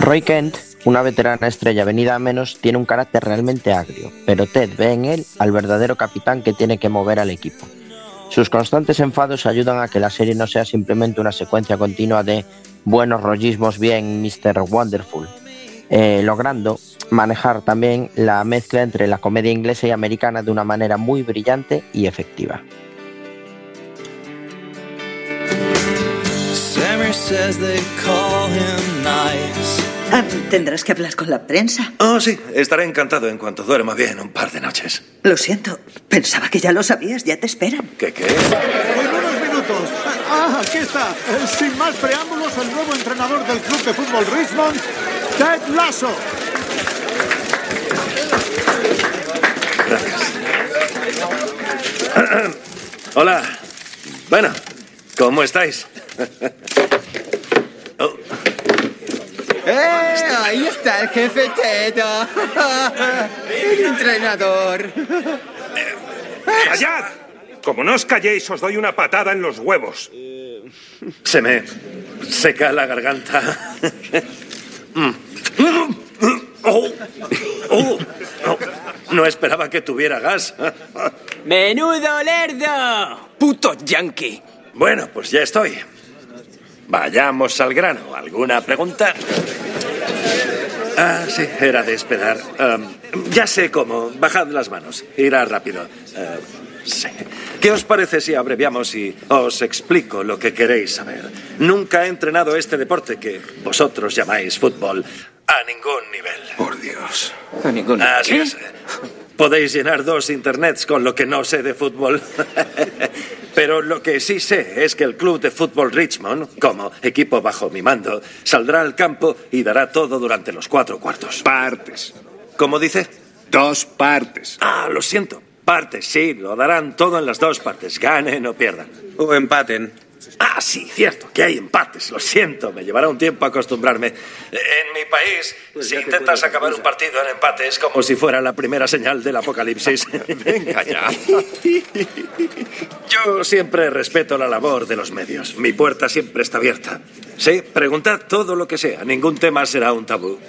Roy Kent, una veterana estrella venida a menos, tiene un carácter realmente agrio, pero Ted ve en él al verdadero capitán que tiene que mover al equipo. Sus constantes enfados ayudan a que la serie no sea simplemente una secuencia continua de buenos rollismos bien Mr. Wonderful, eh, logrando manejar también la mezcla entre la comedia inglesa y americana de una manera muy brillante y efectiva. Nice. Ah, Tendrás que hablar con la prensa. Oh, sí. Estaré encantado en cuanto duerma bien un par de noches. Lo siento, pensaba que ya lo sabías, ya te esperan. ¿Qué qué? En unos minutos. Ah, aquí está. Eh, Sin más preámbulos, el nuevo entrenador del club de fútbol Richmond, Ted Lasso. (clears throat) Hola. Bueno, ¿cómo estáis? (laughs) ¡Eh! Ahí está el jefe Teto. El entrenador. ¡Callad! Como no os calléis, os doy una patada en los huevos. Se me seca la garganta. Mm. ¡Oh! ¡Oh! No, no esperaba que tuviera gas. ¡Menudo lerdo! ¡Puto yankee! Bueno, pues ya estoy. Vayamos al grano. ¿Alguna pregunta? Ah, sí, era de esperar. Am, ya sé cómo. Bajad las manos. Irá rápido. Ah, sí. ¿Qué os parece si abreviamos y os explico lo que queréis saber? Nunca he entrenado este deporte que vosotros llamáis fútbol a ningún nivel. Por Dios. A ningún Así es. Podéis llenar dos internets con lo que no sé de fútbol. (laughs) Pero lo que sí sé es que el Club de Fútbol Richmond, como equipo bajo mi mando, saldrá al campo y dará todo durante los cuatro cuartos. Partes. ¿Cómo dice? Dos partes. Ah, lo siento. Partes, sí, lo darán todo en las dos partes, ganen o pierdan. O empaten. Ah, sí, cierto, que hay empates, lo siento, me llevará un tiempo acostumbrarme. En mi país, si intentas acabar un partido en empate es como si fuera la primera señal del apocalipsis. (laughs) Venga ya. (laughs) Yo siempre respeto la labor de los medios. Mi puerta siempre está abierta. Sí, preguntad todo lo que sea, ningún tema será un tabú.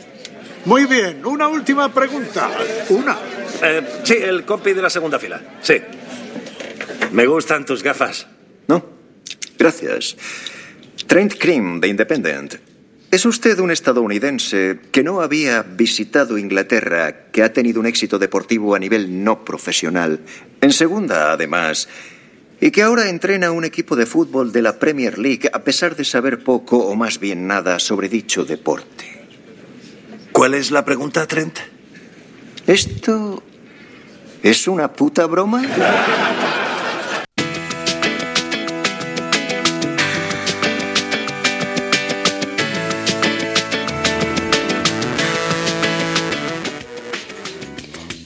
Muy bien, una última pregunta. Una. Eh, sí, el copy de la segunda fila. Sí. Me gustan tus gafas. Gracias. Trent Cream, de Independent. ¿Es usted un estadounidense que no había visitado Inglaterra, que ha tenido un éxito deportivo a nivel no profesional, en segunda además, y que ahora entrena un equipo de fútbol de la Premier League a pesar de saber poco o más bien nada sobre dicho deporte? ¿Cuál es la pregunta, Trent? ¿Esto es una puta broma?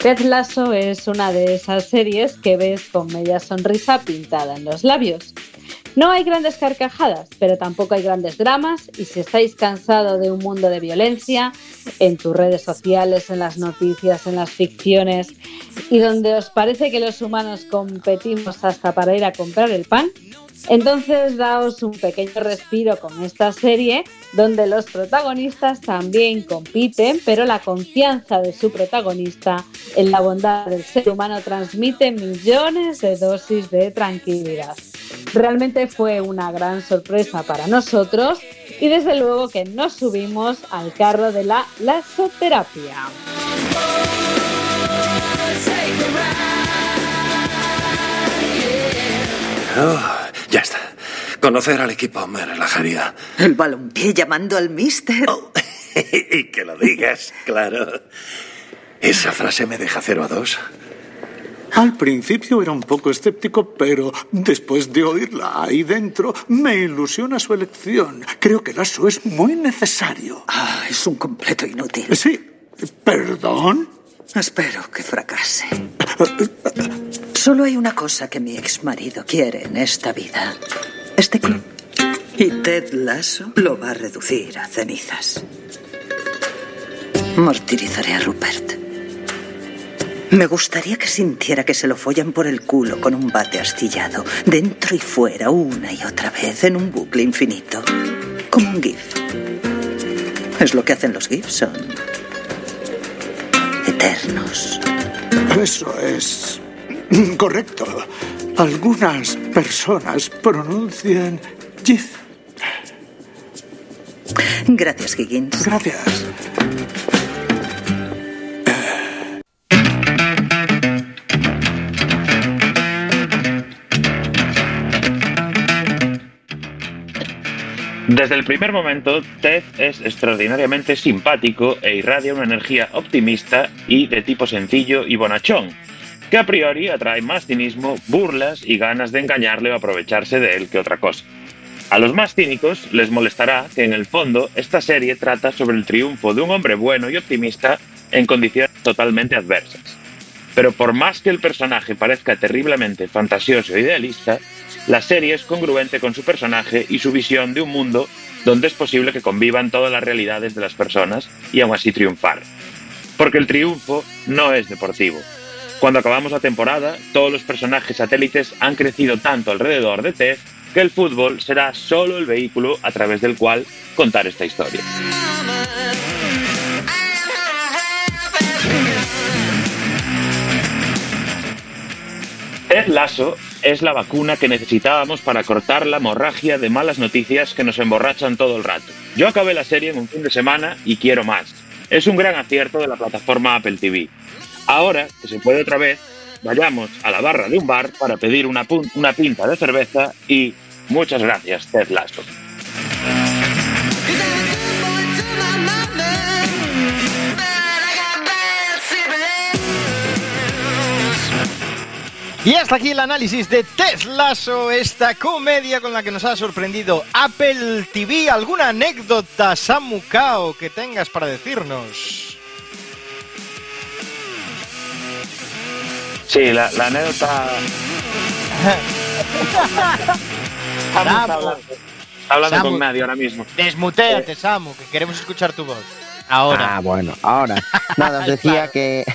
Ted Lasso es una de esas series que ves con media sonrisa pintada en los labios. No hay grandes carcajadas, pero tampoco hay grandes dramas y si estáis cansados de un mundo de violencia, en tus redes sociales, en las noticias, en las ficciones y donde os parece que los humanos competimos hasta para ir a comprar el pan, entonces daos un pequeño respiro con esta serie donde los protagonistas también compiten, pero la confianza de su protagonista en la bondad del ser humano transmite millones de dosis de tranquilidad. Realmente fue una gran sorpresa para nosotros y desde luego que nos subimos al carro de la lasoterapia. Oh, ya está. Conocer al equipo me relajaría. El balompié llamando al mister. (laughs) y que lo digas, (laughs) claro. Esa frase me deja cero a dos. Al principio era un poco escéptico, pero después de oírla ahí dentro, me ilusiona su elección. Creo que Lasso es muy necesario. Ah, es un completo inútil. Sí. ¿Perdón? Espero que fracase. (laughs) Solo hay una cosa que mi ex marido quiere en esta vida. Este club. Y Ted Lasso lo va a reducir a cenizas. Martirizaré a Rupert. Me gustaría que sintiera que se lo follan por el culo con un bate astillado, dentro y fuera, una y otra vez, en un bucle infinito. Como un GIF. Es lo que hacen los GIFs, son eternos. Eso es (clears throat) correcto. Algunas personas pronuncian GIF. Gracias, Higgins. Gracias. Desde el primer momento, Ted es extraordinariamente simpático e irradia una energía optimista y de tipo sencillo y bonachón, que a priori atrae más cinismo, burlas y ganas de engañarle o aprovecharse de él que otra cosa. A los más cínicos les molestará que en el fondo esta serie trata sobre el triunfo de un hombre bueno y optimista en condiciones totalmente adversas. Pero por más que el personaje parezca terriblemente fantasioso e idealista, la serie es congruente con su personaje y su visión de un mundo donde es posible que convivan todas las realidades de las personas y aún así triunfar. Porque el triunfo no es deportivo. Cuando acabamos la temporada, todos los personajes satélites han crecido tanto alrededor de Ted que el fútbol será solo el vehículo a través del cual contar esta historia. Ted Lasso es la vacuna que necesitábamos para cortar la hemorragia de malas noticias que nos emborrachan todo el rato. Yo acabé la serie en un fin de semana y quiero más. Es un gran acierto de la plataforma Apple TV. Ahora, que se puede otra vez, vayamos a la barra de un bar para pedir una, una pinta de cerveza y muchas gracias, Ted Lasso. Y hasta aquí el análisis de Teslazo, esta comedia con la que nos ha sorprendido Apple TV. ¿Alguna anécdota, Samukao, que tengas para decirnos? Sí, la, la anécdota... (laughs) Samu. hablando, hablando Samu. con nadie ahora mismo. Desmuteate, Samu, que queremos escuchar tu voz. Ahora. Ah, bueno, ahora. (laughs) Nada, os decía que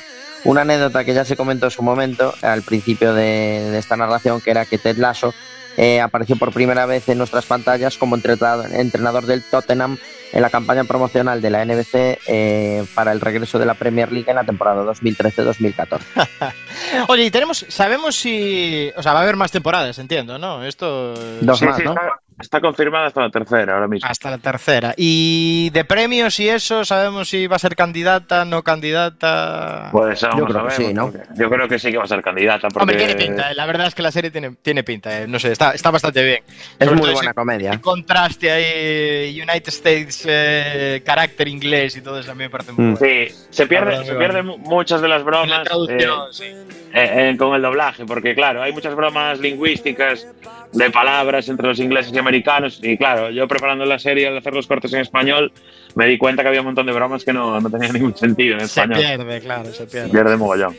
una anécdota que ya se comentó en su momento, al principio de, de esta narración, que era que Ted Lasso eh, apareció por primera vez en nuestras pantallas como entrenador, del Tottenham en la campaña promocional de la NBC eh, para el regreso de la Premier League en la temporada 2013-2014. (laughs) Oye, y tenemos, sabemos si. O sea, va a haber más temporadas, entiendo, ¿no? Esto. Dos Sí, más, sí, ¿no? está, está confirmada hasta la tercera ahora mismo. Hasta la tercera. Y de premios y eso, sabemos si va a ser candidata, no candidata. Pues vamos Yo creo a que ver, sí, ¿no? porque Yo creo que sí que va a ser candidata. Porque... Hombre, tiene pinta, eh, la verdad es que la serie tiene, tiene pinta, eh, no sé, está, está bastante bien. Es Sobre muy buena ese comedia. contraste ahí, United States, eh, carácter inglés y todo eso a mí me parece muy Mm. bueno. Sí, se pierde, verdad, se muy pierden mu- muchas de las La bromas traducción, eh, sí. eh, eh, con el doblaje, porque claro, hay muchas bromas lingüísticas de palabras entre los ingleses y americanos. Y claro, yo preparando la serie al hacer los cortes en español, me di cuenta que había un montón de bromas que no, no tenían ningún sentido en Se español. pierde, claro, se Se pierde. pierde mogollón.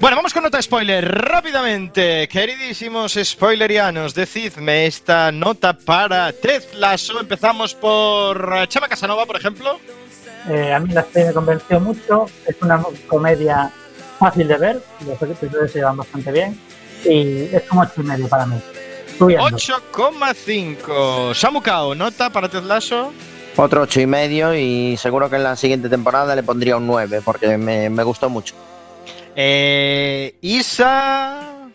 Bueno, vamos con nota spoiler rápidamente. Queridísimos spoilerianos, decidme esta nota para Ted Lasso. Empezamos por eh, Chema Casanova, por ejemplo. Eh, a mí la serie me convenció mucho. Es una comedia fácil de ver. Los episodios se llevan bastante bien. Y es como ocho y medio para mí. Subiendo. 8,5. Samukao, nota para Ted Lasso. Otro ocho y medio y seguro que en la siguiente temporada le pondría un 9 porque me, me gustó mucho. Eh, Isa,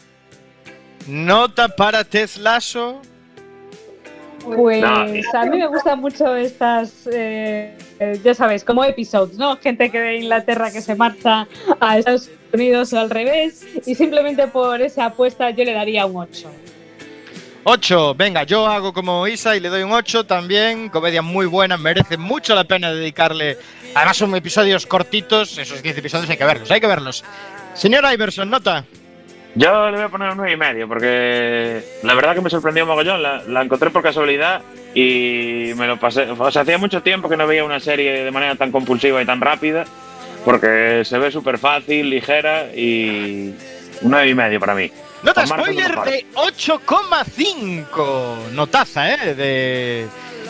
nota para Ted Lasso. Pues a mí me gustan mucho estas, eh, ya sabes, como episodios, ¿no? Gente que de Inglaterra que se marcha a Estados Unidos o al revés, y simplemente por esa apuesta yo le daría un 8. 8, venga, yo hago como Isa y le doy un 8 también. Comedia muy buena, merece mucho la pena dedicarle. Además, son episodios cortitos, esos 10 episodios hay que verlos, hay que verlos. Señor Iverson, nota. Yo le voy a poner un 9 y medio, porque la verdad que me sorprendió mogollón. La, la encontré por casualidad y me lo pasé. O sea, hacía mucho tiempo que no veía una serie de manera tan compulsiva y tan rápida, porque se ve súper fácil, ligera y 9 y medio para mí. Nota margen spoiler de 8,5. Notaza, ¿eh? De,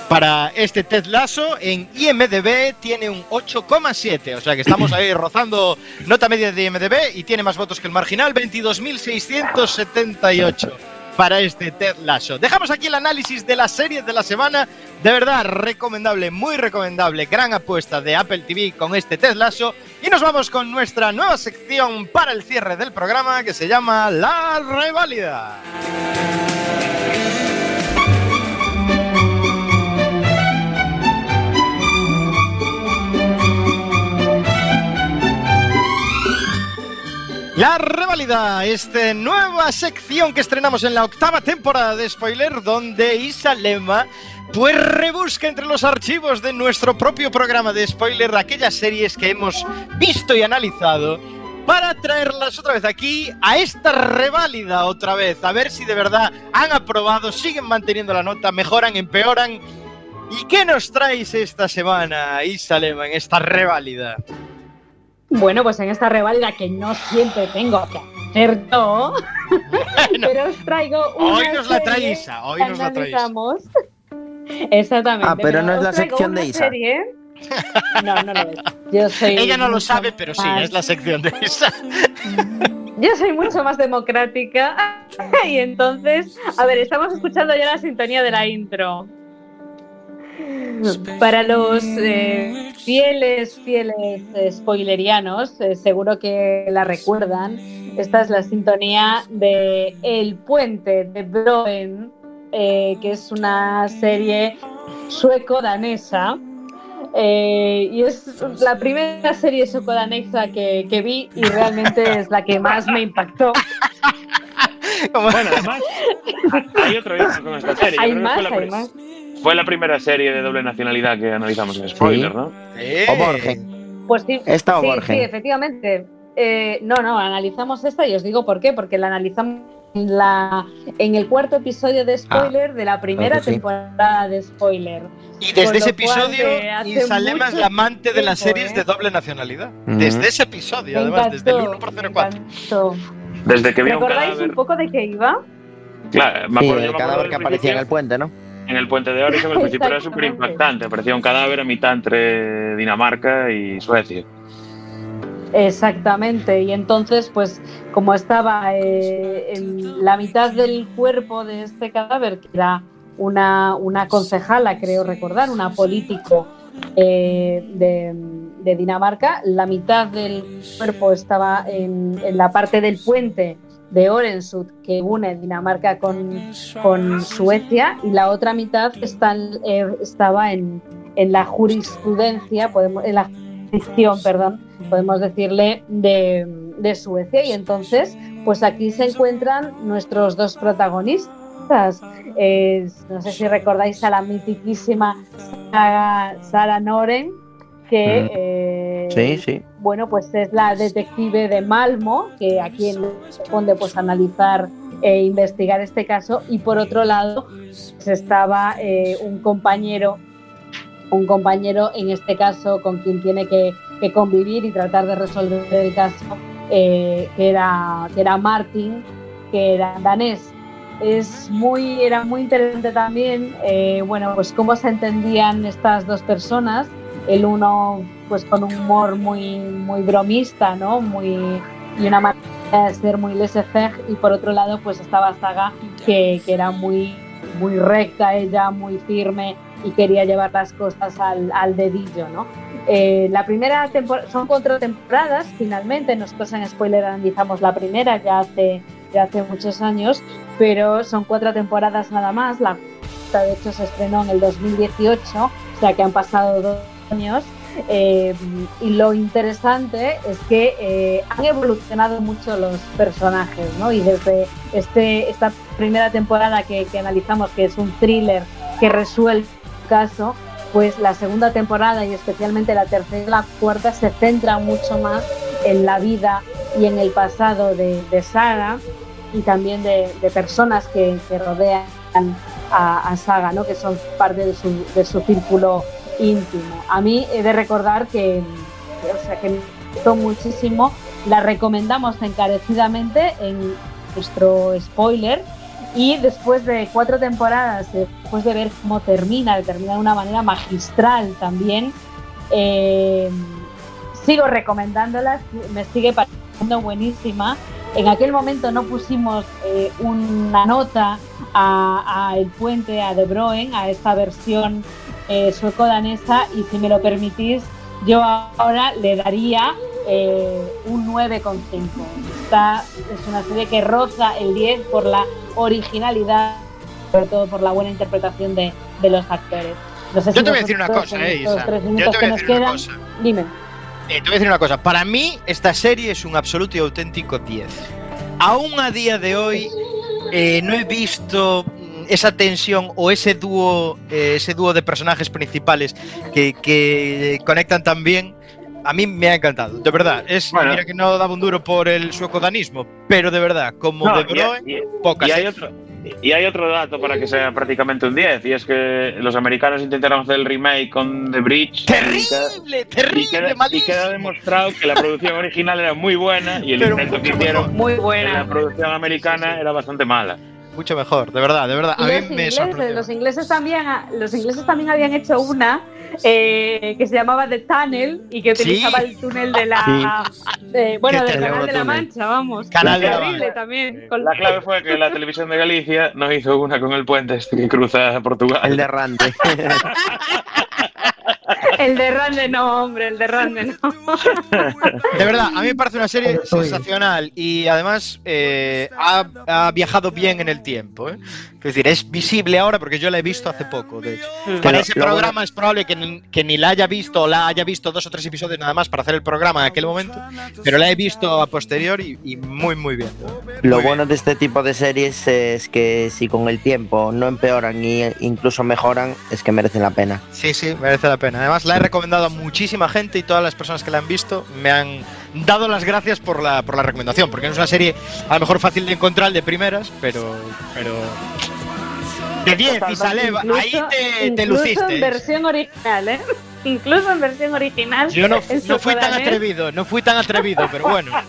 para este Ted Lasso en IMDB tiene un 8,7. O sea que estamos ahí (clears throat) rozando nota media de IMDB y tiene más votos que el marginal, 22.678 para este Ted Lasso. Dejamos aquí el análisis de las series de la semana. De verdad, recomendable, muy recomendable. Gran apuesta de Apple TV con este Ted Lasso. Y nos vamos con nuestra nueva sección para el cierre del programa que se llama La Reválida. La Reválida, esta nueva sección que estrenamos en la octava temporada de Spoiler, donde Isa Lema pues rebusca entre los archivos de nuestro propio programa de Spoiler aquellas series que hemos visto y analizado para traerlas otra vez aquí a esta reválida otra vez, a ver si de verdad han aprobado, siguen manteniendo la nota, mejoran, empeoran. ¿Y qué nos traéis esta semana, Isa Lema, en esta reválida? Bueno, pues en esta reválida que no siempre tengo que hacer yo, pero os traigo una Hoy nos la trae Isa, hoy nos la trae Isa. Exactamente. Ah, pero no es la sección de Isa. serie- No, no lo es. Yo soy Ella no lo sabe, pero sí, más- es la sección de Isa. (laughs) Yo soy mucho más democrática (laughs) y entonces, a ver, estamos escuchando ya la sintonía de la intro. Para los eh, fieles, fieles eh, spoilerianos, eh, seguro que la recuerdan. Esta es la sintonía de El Puente de Broen, eh, que es una serie sueco-danesa. Y es la primera serie sueco-danesa que, que vi y realmente es la que más me impactó. (laughs) Bueno, además, hay otro con esta serie. Hay más, hay más. Fue la primera serie de doble nacionalidad que analizamos en spoiler, ¿no? O Borgen. Pues sí, Esta o sí, Borgen. sí, efectivamente. Eh, no, no, analizamos esta y os digo por qué, porque la analizamos en, la, en el cuarto episodio de spoiler de la primera claro sí. temporada de spoiler. Y desde Con ese episodio, eh, hace Isalema es la amante de las series ¿eh? de doble nacionalidad. Desde ese episodio, Me además, desde el encantó, 1 por me 04. encantó. Desde que vi un ¿Recordáis cadáver. un poco de qué iba? Claro, me Sí, acuerdo, yo el cadáver que aparecía en el puente, ¿no? En el puente de Orison, al principio era súper impactante. Aparecía un cadáver a mitad entre Dinamarca y Suecia. Exactamente, y entonces, pues, como estaba eh, en la mitad del cuerpo de este cadáver, que era una, una concejala, creo recordar, una político eh, de, de Dinamarca, la mitad del cuerpo estaba en, en la parte del puente de Orensud que une Dinamarca con, con Suecia y la otra mitad está, eh, estaba en, en la jurisprudencia, podemos, en la jurisdicción, perdón, podemos decirle, de, de Suecia. Y entonces, pues aquí se encuentran nuestros dos protagonistas. Eh, no sé si recordáis a la mitiquísima Sara, Sara Noren, que Mm. eh, Sí, sí. Bueno, pues es la detective de Malmo, que a quien le corresponde pues analizar e investigar este caso. Y por otro lado, pues, estaba eh, un compañero, un compañero en este caso con quien tiene que, que convivir y tratar de resolver el caso, eh, que, era, que era Martin, que era danés. Es muy, era muy interesante también, eh, bueno, pues cómo se entendían estas dos personas el uno pues con un humor muy muy bromista no muy y una manera de ser muy laissez-faire y por otro lado pues estaba Saga que, que era muy muy recta ella muy firme y quería llevar las cosas al, al dedillo no Eh, la primera temporada son cuatro temporadas finalmente nosotros en spoiler analizamos la primera ya hace ya hace muchos años pero son cuatro temporadas nada más la de hecho se estrenó en el 2018 o sea que han pasado dos años eh, y lo interesante es que eh, han evolucionado mucho los personajes, ¿no? Y desde este, esta primera temporada que, que analizamos, que es un thriller que resuelve el caso, pues la segunda temporada y especialmente la tercera y la cuarta se centra mucho más en la vida y en el pasado de, de y también de, de personas que, que rodean a, a Saga, ¿no? que son parte de su, de su círculo íntimo. A mí he de recordar que, o sea, que me gustó muchísimo, la recomendamos encarecidamente en nuestro spoiler y después de cuatro temporadas, después de ver cómo termina, termina de una manera magistral también, eh, sigo recomendándola, me sigue pareciendo buenísima. En aquel momento no pusimos eh, una nota a, a El Puente, a De Broen, a esta versión eh, sueco-danesa y si me lo permitís, yo ahora le daría eh, un 9,5. Esta es una serie que roza el 10 por la originalidad, sobre todo por la buena interpretación de, de los actores. No sé Yo si te voy a decir una cosa, eh, Isa. Yo te voy a decir una quedan, cosa. dime. Eh, te voy a decir una cosa. Para mí, esta serie es un absoluto y auténtico 10. Aún a día de hoy, eh, no he visto esa tensión o ese dúo, eh, ese dúo de personajes principales que, que conectan tan bien. A mí me ha encantado, de verdad. Es, Bueno. mira que no daba un duro por el sueco-danismo, pero de verdad, como No, de y- Broen, y- pocas. y hay otro, y hay otro dato para que sea prácticamente un 10, y es que los americanos intentaron hacer el remake con The Bridge. ¡Terrible! ¡Terrible! Y queda, y queda demostrado que la producción original era muy buena y el Pero intento que hicieron Muy en la buena. producción americana era bastante mala. Mucho mejor, de verdad, de verdad. A los mí me ingleses, los ingleses también, los ingleses también habían hecho una eh, que se llamaba The Tunnel y que Sí. utilizaba el túnel de la, de- bueno, del canal de la. Mancha, vamos. Canal de la Terrible Mancha. también. con- La clave fue que la televisión de Galicia no hizo una con el puente este que cruza Portugal. El de Rande. (laughs) El de Rande no, hombre, el de Rande no. De verdad, a mí me parece una serie sensacional y además eh, ha, ha viajado bien en el tiempo. ¿eh? Es decir, es visible ahora porque yo la he visto hace poco, de hecho. Pero Para ese programa bueno- es probable que, ni- que ni la haya visto o la haya visto dos o tres episodios nada más para hacer el programa en aquel momento, pero la he visto a posteriori y, y muy, muy bien. Lo bueno de este tipo de series es que si con el tiempo no empeoran y incluso mejoran, es que merecen la pena. Sí, sí, merece la pena. Además, la he recomendado a muchísima gente y todas las personas que la han visto me han dado las gracias por la, por la recomendación, porque no es una serie a lo mejor fácil de encontrar de primeras, pero. pero de 10 y Saleva, ahí te, te incluso en luciste. versión original, ¿eh? (laughs) Incluso en versión original. Yo no, no fui tan atrevido, no fui tan atrevido, pero bueno. (laughs)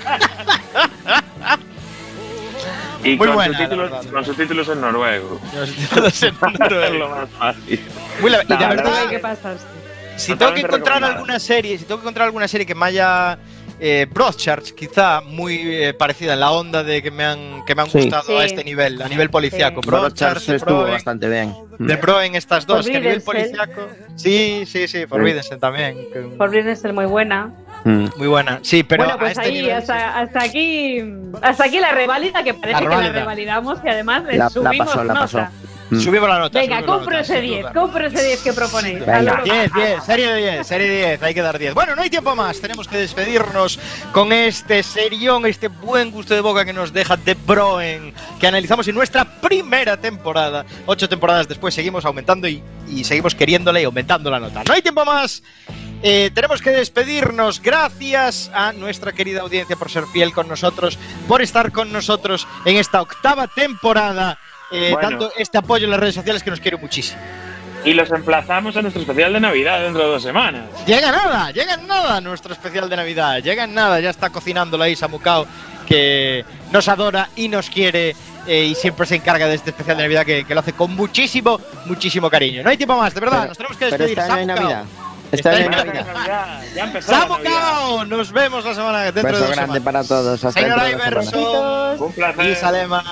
Y Muy con, buena, la subtítulos, verdad. con subtítulos en noruego. subtítulos en (laughs) Es lo más fácil. Muy la- y de verdad, no, ¿Qué pasaste? Si tengo que encontrar alguna serie, si tengo que encontrar alguna serie que me haya eh, Broadchurch, quizá muy eh, parecida en la onda de que me han que me han Sí. gustado Sí. a este nivel, a nivel policiaco. Broadchurch Broadchurch, estuvo Broen, bastante bien. de Pro en estas dos, que a nivel policiaco. Sí, sí, sí, Forbidden también. Forbidden ser muy buena. Muy buena. Sí, pero bueno, a pues este ahí, nivel. hasta, hasta aquí hasta aquí la revalida, que parece La que la revalidamos y además le La, la subimos pasó, la nota. Mm. Subimos la nota. Venga, compro ese sin 10, duda. compro ese 10 que proponéis. Venga. A lo- 10, 10, serie de 10, serie de 10, hay que dar 10. Bueno, no hay tiempo más, tenemos que despedirnos con este serión, este buen gusto de boca que nos deja The Broen, que analizamos en nuestra primera temporada. Ocho temporadas después seguimos aumentando y, y seguimos queriéndole y aumentando la nota. No hay tiempo más. Eh, tenemos que despedirnos. Gracias a nuestra querida audiencia por ser fiel con nosotros, por estar con nosotros en esta octava temporada, eh, Bueno. dando este apoyo en las redes sociales que nos quiere muchísimo. Y los emplazamos a nuestro especial de Navidad dentro de dos semanas. Llega nada, llega nada nuestro especial de Navidad. Llega en nada, ya está cocinando la Isa Mucao, que nos adora y nos quiere eh, y siempre se encarga de este especial de Navidad que, que lo hace con muchísimo, muchísimo cariño. No hay tiempo más, de verdad, Pero- nos tenemos que pero despedir. Samucao. Navidad. Está, bien. Ya, ya empezó Nos vemos la semana dentro Beso de dos grande semanas. para todos. Hasta Señor Iverson, un placer. Y Salema,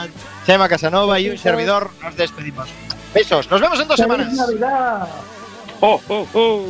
Chema Casanova y un servidor. Nos despedimos. Besos. Nos vemos en dos semanas. Navidad! Oh, oh, oh.